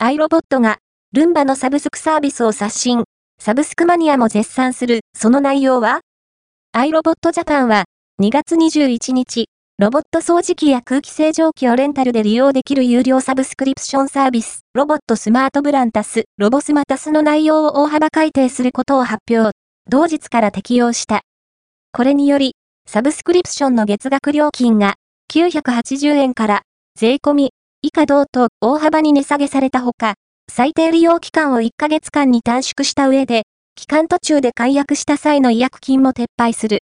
アイロボットが、ルンバのサブスクサービスを刷新。サブスクマニアも絶賛する、その内容は？アイロボットジャパンは、2月21日、ロボット掃除機や空気清浄機をレンタルで利用できる有料サブスクリプションサービス、ロボットスマートブランタス、ロボスマタスの内容を大幅改定することを発表。同日から適用した。これにより、サブスクリプションの月額料金が980円から税込み以下同と大幅に値下げされたほか、最低利用期間を1ヶ月間に短縮した上で、期間途中で解約した際の違約金も撤廃する。